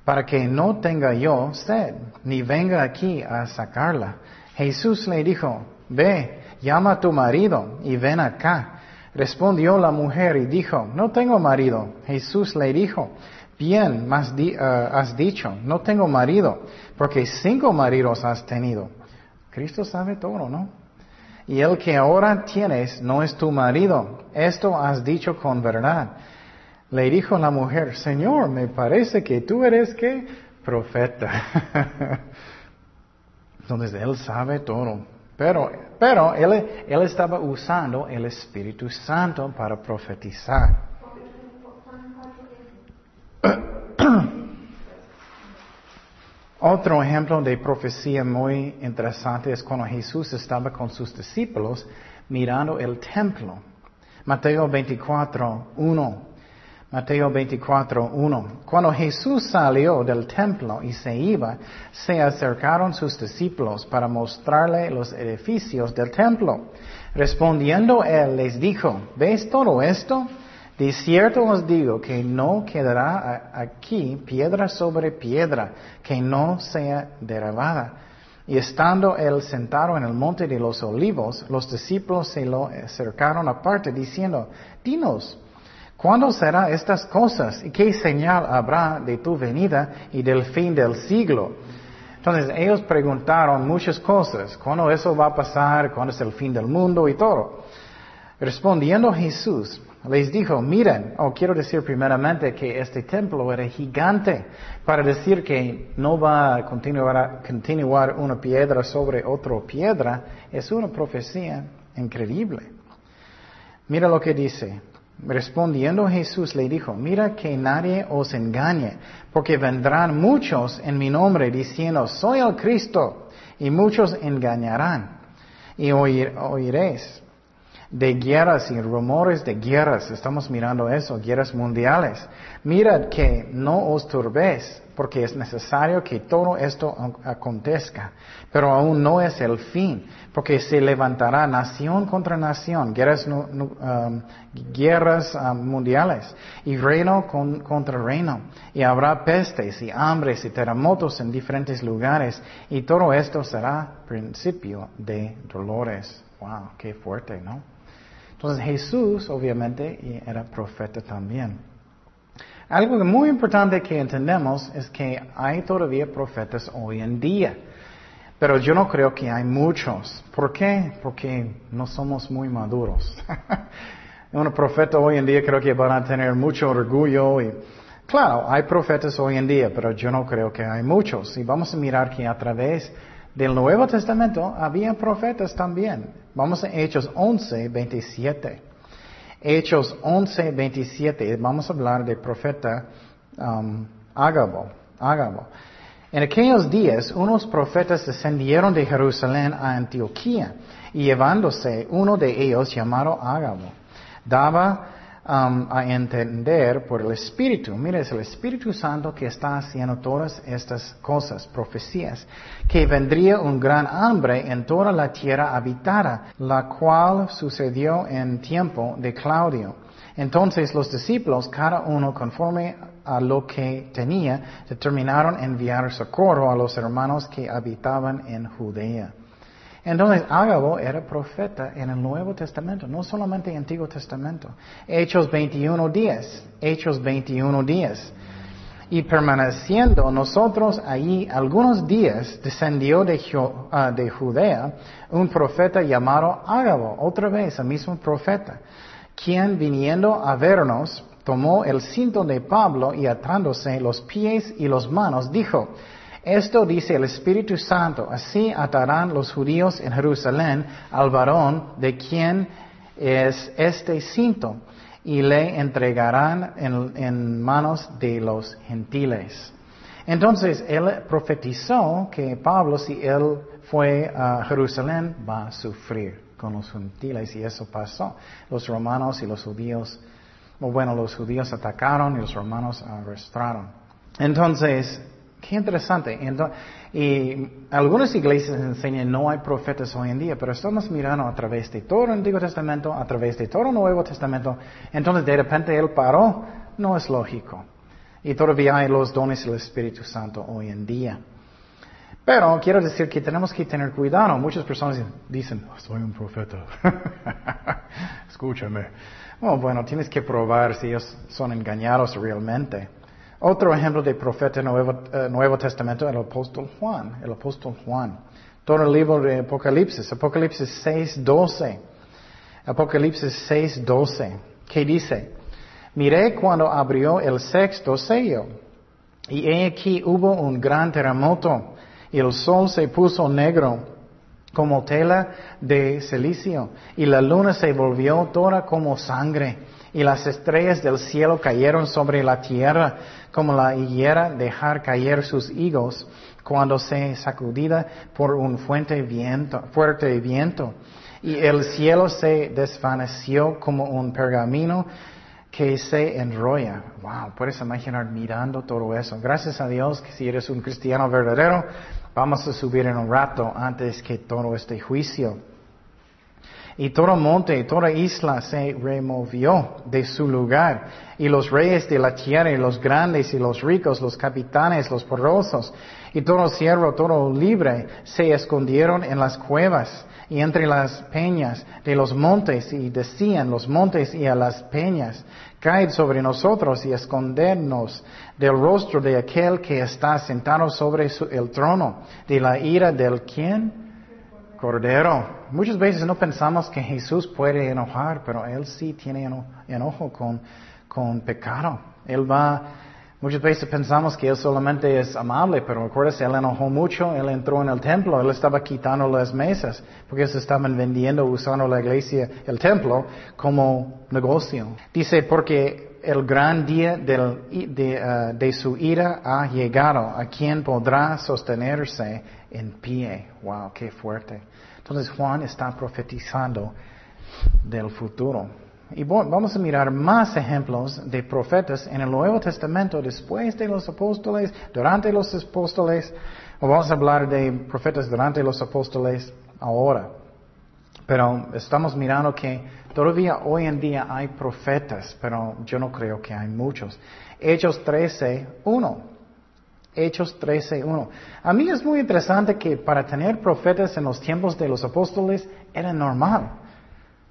para que no tenga yo sed, ni venga aquí a sacarla. Jesús le dijo, ve, llama a tu marido y ven acá. Respondió la mujer y dijo, no tengo marido. Jesús le dijo, bien eh, has dicho, no tengo marido, porque cinco maridos has tenido. Cristo sabe todo, ¿no? Y el que ahora tienes no es tu marido. Esto has dicho con verdad. Le dijo la mujer, Señor, me parece que tú eres que profeta. Entonces él sabe todo. Pero, pero él, él estaba usando el Espíritu Santo para profetizar. Otro ejemplo de profecía muy interesante es cuando Jesús estaba con sus discípulos mirando el templo. Mateo 24, 1. Mateo 24, 1. Cuando Jesús salió del templo y se iba, se acercaron sus discípulos para mostrarle los edificios del templo. Respondiendo él les dijo, ¿ves todo esto? De cierto os digo que no quedará aquí piedra sobre piedra que no sea derribada. Y estando él sentado en el monte de los olivos, los discípulos se lo acercaron aparte diciendo, dinos, ¿cuándo serán estas cosas? ¿Y qué señal habrá de tu venida y del fin del siglo? Entonces ellos preguntaron muchas cosas, ¿cuándo eso va a pasar? ¿Cuándo es el fin del mundo? Y todo. Respondiendo Jesús, les dijo, miren, o quiero decir primeramente que este templo era gigante, para decir que no va a continuar, continuar una piedra sobre otra piedra, es una profecía increíble. Mira lo que dice. Respondiendo Jesús le dijo, mira que nadie os engañe, porque vendrán muchos en mi nombre diciendo, soy el Cristo, y muchos engañarán, y oiréis de guerras y rumores de guerras. Estamos mirando eso, guerras mundiales. Mirad que no os turbéis, porque es necesario que todo esto acontezca. Pero aún no es el fin, porque se levantará nación contra nación, guerras, um, guerras um, mundiales y reino contra reino. Y habrá pestes y hambres y terremotos en diferentes lugares. Y todo esto será principio de dolores. Wow, qué fuerte, ¿no? Entonces Jesús obviamente era profeta también. Algo muy importante que entendemos es que hay todavía profetas hoy en día. Pero yo no creo que hay muchos. ¿Por qué? Porque no somos muy maduros. Un profeta hoy en día creo que van a tener mucho orgullo y claro, hay profetas hoy en día, pero yo no creo que hay muchos. Y vamos a mirar que a través del Nuevo Testamento había profetas también. Vamos a Hechos 11, 27. Hechos 11, 27. Vamos a hablar del profeta um, Ágabo. En aquellos días, unos profetas descendieron de Jerusalén a Antioquía y llevándose uno de ellos llamado Ágabo, daba A entender por el Espíritu. Mire, es el Espíritu Santo que está haciendo todas estas cosas, profecías, que vendría un gran hambre en toda la tierra habitada, la cual sucedió en tiempo de Claudio. Entonces los discípulos, cada uno conforme a lo que tenía, determinaron enviar socorro a los hermanos que habitaban en Judea. Entonces, Ágabo era profeta en el Nuevo Testamento, no solamente en el Antiguo Testamento. Hechos 21 días, Hechos 21 días. Y permaneciendo nosotros allí algunos días, descendió de, ah, de Judea un profeta llamado Ágabo, otra vez el mismo profeta, quien viniendo a vernos, tomó el cinto de Pablo y atándose los pies y los manos, dijo, esto dice el Espíritu Santo, así atarán los judíos en Jerusalén al varón de quien es este cinto y le entregarán en, manos de los gentiles. Entonces él profetizó que Pablo, si él fue a Jerusalén, va a sufrir con los gentiles y eso pasó. Los romanos y los judíos, bueno, los judíos atacaron y los romanos arrestaron. Entonces, Qué interesante. y algunas iglesias enseñan no hay profetas hoy en día, pero estamos mirando a través de todo el Antiguo Testamento, a través de todo el Nuevo Testamento. Entonces de repente él paró. No es lógico. Y todavía hay los dones del Espíritu Santo hoy en día. Pero quiero decir que tenemos que tener cuidado. Muchas personas dicen, oh, soy un profeta. Escúchame. Oh, bueno, tienes que probar si ellos son engañados realmente. Otro ejemplo de profeta Nuevo, eh, Nuevo Testamento, el apóstol Juan, el apóstol Juan. Todo el libro de Apocalipsis, Apocalipsis 6, 12. Apocalipsis 6, 12. ¿Qué dice? Miré cuando abrió el sexto sello. Y he aquí hubo un gran terremoto y el sol se puso negro como tela de silicio y la luna se volvió toda como sangre y las estrellas del cielo cayeron sobre la tierra como la higuera dejar caer sus higos cuando se sacudida por un fuerte viento, fuerte viento. Y el cielo se desvaneció como un pergamino que se enrolla. Wow, puedes imaginar mirando todo eso. Gracias a Dios que si eres un cristiano verdadero, vamos a subir en un rato antes que todo este juicio. Y todo monte y toda isla se removió de su lugar. Y los reyes de la tierra, y los grandes y los ricos, los capitanes, los porrosos, y todo siervo, todo libre, se escondieron en las cuevas y entre las peñas de los montes, y decían los montes y a las peñas, caed sobre nosotros y escondernos del rostro de aquel que está sentado sobre el trono, de la ira del quién? Cordero. Muchas veces no pensamos que Jesús puede enojar, pero Él sí tiene enojo con, con pecado. Él va, muchas veces pensamos que Él solamente es amable, pero acuérdate, Él enojó mucho, Él entró en el templo, Él estaba quitando las mesas, porque se estaban vendiendo, usando la iglesia, el templo, como negocio. Dice, porque el gran día de, uh, de, su ira ha llegado, a quien podrá sostenerse en pie. Wow, qué fuerte. Entonces Juan está profetizando del futuro. Y vamos a mirar más ejemplos de profetas en el Nuevo Testamento después de los apóstoles, durante los apóstoles, vamos a hablar de profetas durante los apóstoles ahora. Pero estamos mirando que todavía hoy en día hay profetas, pero yo no creo que hay muchos. Hechos 13, 1. Hechos 13.1. A mí es muy interesante que para tener profetas en los tiempos de los apóstoles era normal.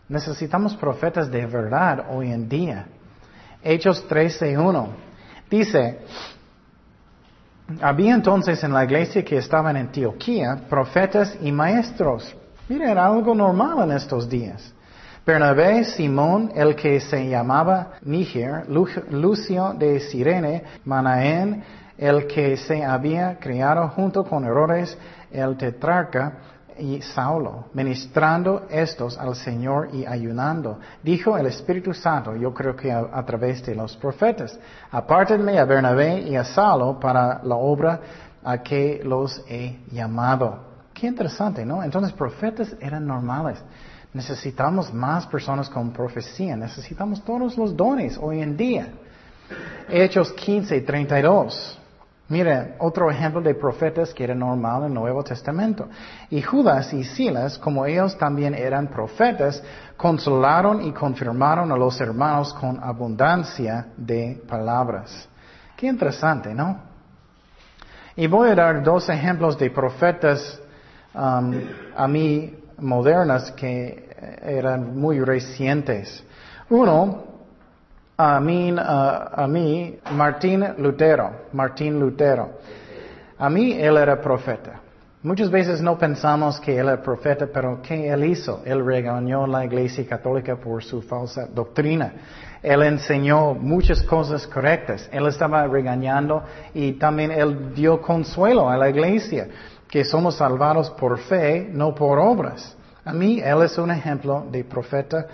Necesitamos profetas de verdad hoy en día. Hechos 13.1. Dice, había entonces en la iglesia que estaba en Antioquía profetas y maestros. Mira, era algo normal en estos días. Bernabé, Simón, el que se llamaba Níger, Lucio de Sirene, Manaén, el que se había criado junto con Herodes el tetrarca y Saulo, ministrando estos al Señor y ayunando. Dijo el Espíritu Santo, yo creo que a, través de los profetas, apártenme a Bernabé y a Saulo para la obra a que los he llamado. Qué interesante, ¿no? Entonces profetas eran normales. Necesitamos más personas con profecía, necesitamos todos los dones hoy en día. Hechos 15, 32. Mire, otro ejemplo de profetas que era normal en el Nuevo Testamento. Y Judas y Silas, como ellos también eran profetas, consolaron y confirmaron a los hermanos con abundancia de palabras. Qué interesante, ¿no? Y voy a dar dos ejemplos de profetas um, a mí modernas que eran muy recientes. Uno a mí, a mí, Martín Lutero, Martín Lutero. A mí él era profeta. Muchas veces no pensamos que él era profeta, pero ¿qué él hizo? Él regañó la iglesia católica por su falsa doctrina. Él enseñó muchas cosas correctas. Él estaba regañando y también él dio consuelo a la iglesia, que somos salvados por fe, no por obras. A mí él es un ejemplo de profeta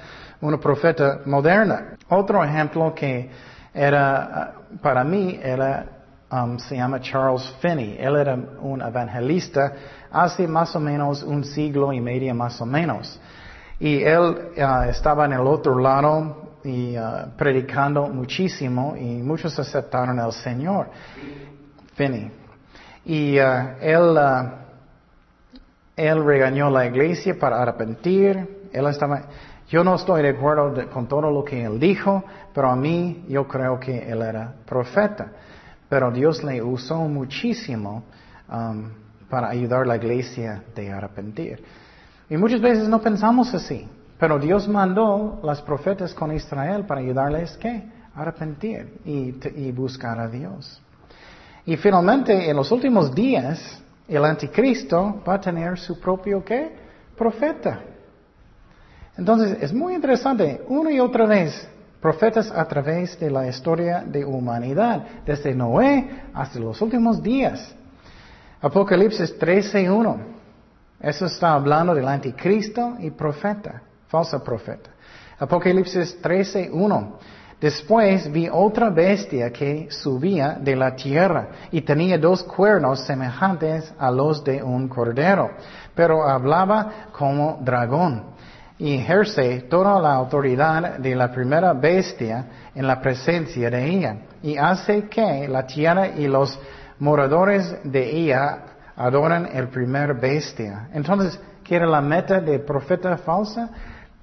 una profeta moderna. Otro ejemplo que era, uh, para mí, era, um, se llama Charles Finney. Él era un evangelista hace más o menos un siglo y medio más o menos. Y él uh, estaba en el otro lado y uh, predicando muchísimo y muchos aceptaron al Señor. Finney. Y él, él regañó la iglesia para arrepentir. Él estaba, yo no estoy de acuerdo con todo lo que él dijo, pero a mí yo creo que él era profeta. Pero Dios le usó muchísimo um, para ayudar a la iglesia de arrepentir. Y muchas veces no pensamos así, pero Dios mandó las profetas con Israel para ayudarles ¿qué? arrepentir y, y buscar a Dios. Y finalmente, en los últimos días, el anticristo va a tener su propio ¿qué? profeta. Entonces, es muy interesante, una y otra vez, profetas a través de la historia de humanidad, desde Noé hasta los últimos días. Apocalipsis 13.1. Eso está hablando del anticristo y profeta, falsa profeta. Apocalipsis 13.1. Después vi otra bestia que subía de la tierra y tenía dos cuernos semejantes a los de un cordero, pero hablaba como dragón y ejerce toda la autoridad de la primera bestia en la presencia de ella y hace que la tierra y los moradores de ella adoran el primer bestia. Entonces, ¿qué era la meta de profeta falsa?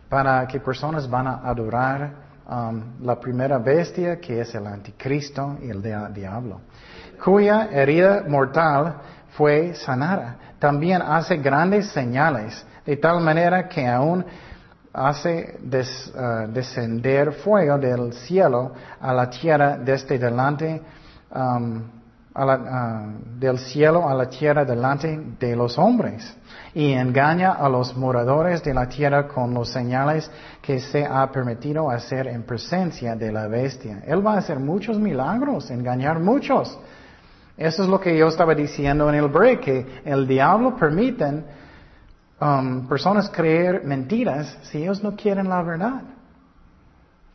Para que personas van a adorar Um, la primera bestia, que es el anticristo y el diablo, cuya herida mortal fue sanada. También hace grandes señales, de tal manera que aún hace uh, descender fuego del cielo a la tierra desde delante, um, uh, del cielo a la tierra delante de los hombres y engaña a los moradores de la tierra con los señales que se ha permitido hacer en presencia de la bestia. Él va a hacer muchos milagros, engañar muchos. Eso es lo que yo estaba diciendo en el break, que el diablo permite um, personas creer mentiras si ellos no quieren la verdad.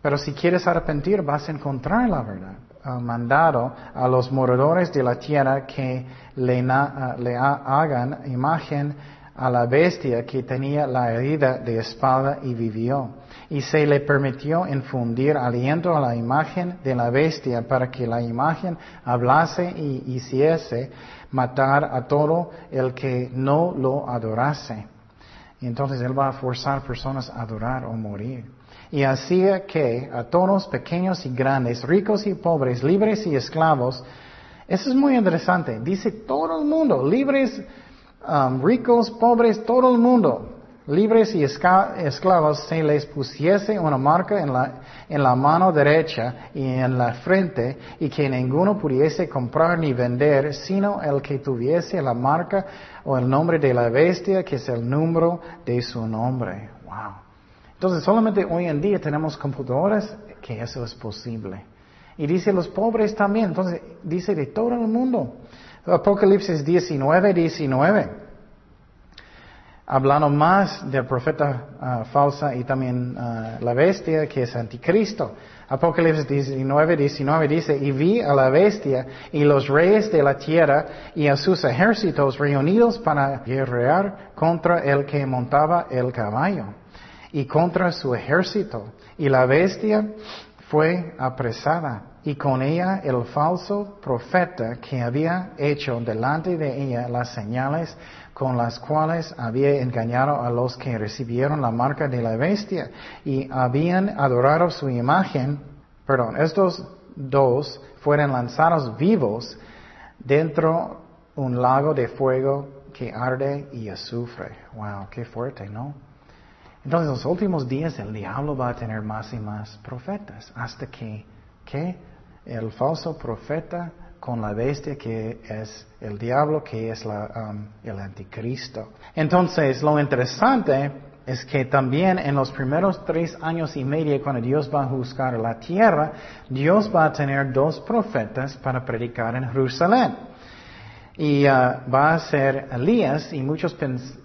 Pero si quieres arrepentir, vas a encontrar la verdad. Mandado a los moradores de la tierra que le, le hagan imagen a la bestia que tenía la herida de espalda y vivió. Y se le permitió infundir aliento a la imagen de la bestia para que la imagen hablase y hiciese matar a todo el que no lo adorase. Y entonces él va a forzar personas a adorar o morir. Y hacía que a todos, pequeños y grandes, ricos y pobres, libres y esclavos, eso es muy interesante. Dice todo el mundo, libres Um, ricos, pobres, todo el mundo, libres y esclavos, se les pusiese una marca en la, en la mano derecha y en la frente, y que ninguno pudiese comprar ni vender, sino el que tuviese la marca o el nombre de la bestia, que es el número de su nombre. Wow. Entonces, solamente hoy en día tenemos computadoras que eso es posible. Y dice los pobres también, entonces dice de todo el mundo. Apocalipsis 19, 19. Hablando más del profeta ah, falsa y también ah, la bestia que es anticristo. Apocalipsis 19, 19 dice, y vi a la bestia y los reyes de la tierra y a sus ejércitos reunidos para guerrear contra el que montaba el caballo y contra su ejército. Y la bestia fue apresada y con ella el falso profeta que había hecho delante de ella las señales con las cuales había engañado a los que recibieron la marca de la bestia y habían adorado su imagen. Perdón, estos dos fueron lanzados vivos dentro un lago de fuego que arde y azufre. Wow, qué fuerte, ¿no? Entonces, en los últimos días el diablo va a tener más y más profetas hasta que, que el falso profeta con la bestia que es el diablo, que es um, el anticristo. Entonces, lo interesante es que también en los primeros tres años y medio, cuando Dios va a juzgar la tierra, Dios va a tener dos profetas para predicar en Jerusalén. Y uh, va a ser Elías, y muchos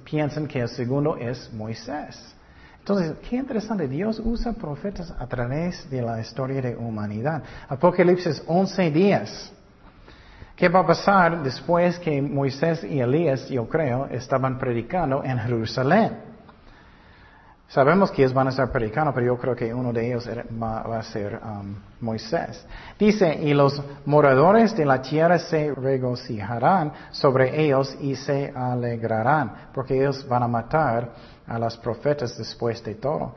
piensan que el segundo es Moisés. Entonces, qué interesante, Dios usa profetas a través de la historia de humanidad. Apocalipsis 11 días. ¿Qué va a pasar después que Moisés y Elías, yo creo, estaban predicando en Jerusalén? Sabemos que ellos van a estar predicando, pero yo creo que uno de ellos va, a ser um, Moisés. Dice, y los moradores de la tierra se regocijarán sobre ellos y se alegrarán, porque ellos van a matar a las profetas después de todo.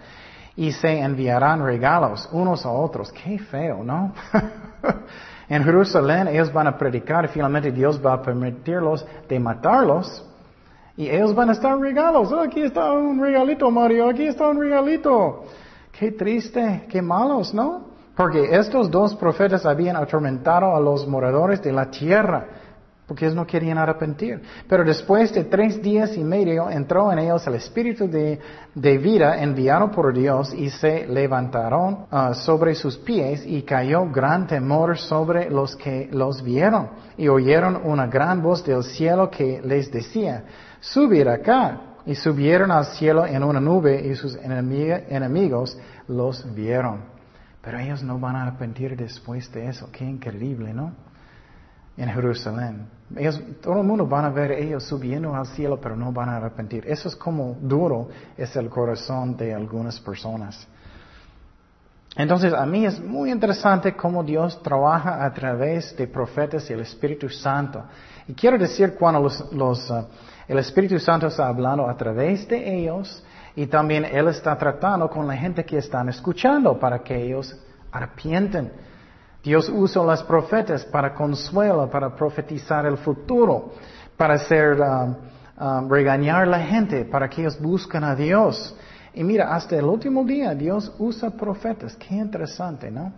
Y se enviarán regalos unos a otros. Qué feo, ¿no? en Jerusalén ellos van a predicar finalmente Dios va a permitirlos de matarlos y ellos van a estar regalos. Oh, aquí está un regalito, Mario. Aquí está un regalito. Qué triste, qué malos, ¿no? Porque estos dos profetas habían atormentado a los moradores de la tierra, porque ellos no querían arrepentir. Pero después de tres días y medio entró en ellos el espíritu de, vida enviado por Dios y se levantaron ah, sobre sus pies y cayó gran temor sobre los que los vieron y oyeron una gran voz del cielo que les decía, subir acá y subieron al cielo en una nube y sus enemigos los vieron. Pero ellos no van a arrepentir después de eso. Qué increíble, ¿no? En Jerusalén. Ellos, todo el mundo van a ver ellos subiendo al cielo, pero no van a arrepentir. Eso es como duro es el corazón de algunas personas. Entonces, a mí es muy interesante cómo Dios trabaja a través de profetas y el Espíritu Santo. Y quiero decir cuando los, uh, el Espíritu Santo está hablando a través de ellos y también Él está tratando con la gente que están escuchando para que ellos arrepienten. Dios usa las profetas para consuelo, para profetizar el futuro, para hacer, um, um, regañar a la gente, para que ellos busquen a Dios. Y mira, hasta el último día Dios usa profetas. Qué interesante, ¿no?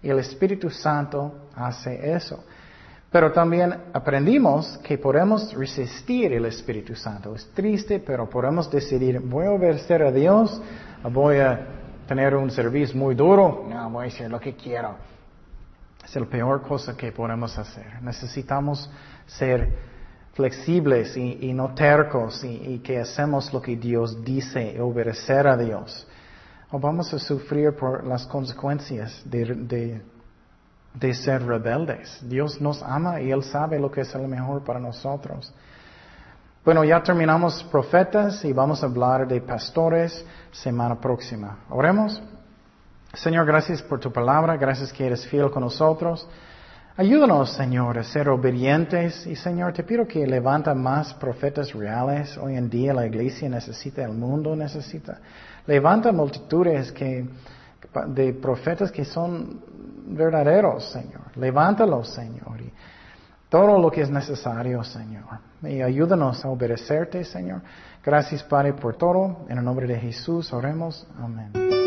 Y el Espíritu Santo hace eso. Pero también aprendimos que podemos resistir el Espíritu Santo. Es triste, pero podemos decidir, voy a obedecer a Dios, voy a tener un servicio muy duro, no, voy a hacer lo que quiero. La peor cosa que podemos hacer. Necesitamos ser flexibles y, no tercos y, que hacemos lo que Dios dice, obedecer a Dios. O vamos a sufrir por las consecuencias de, de, ser rebeldes. Dios nos ama y Él sabe lo que es lo mejor para nosotros. Bueno, ya terminamos profetas y vamos a hablar de pastores semana próxima. Oremos. Señor, gracias por tu palabra, gracias que eres fiel con nosotros. Ayúdanos, Señor, a ser obedientes y, Señor, te pido que levanta más profetas reales. Hoy en día la iglesia necesita, el mundo necesita. Levanta multitudes que, de profetas que son verdaderos, Señor. Levántalos, Señor. Y todo lo que es necesario, Señor. Y ayúdanos a obedecerte, Señor. Gracias, Padre, por todo. En el nombre de Jesús oremos. Amén.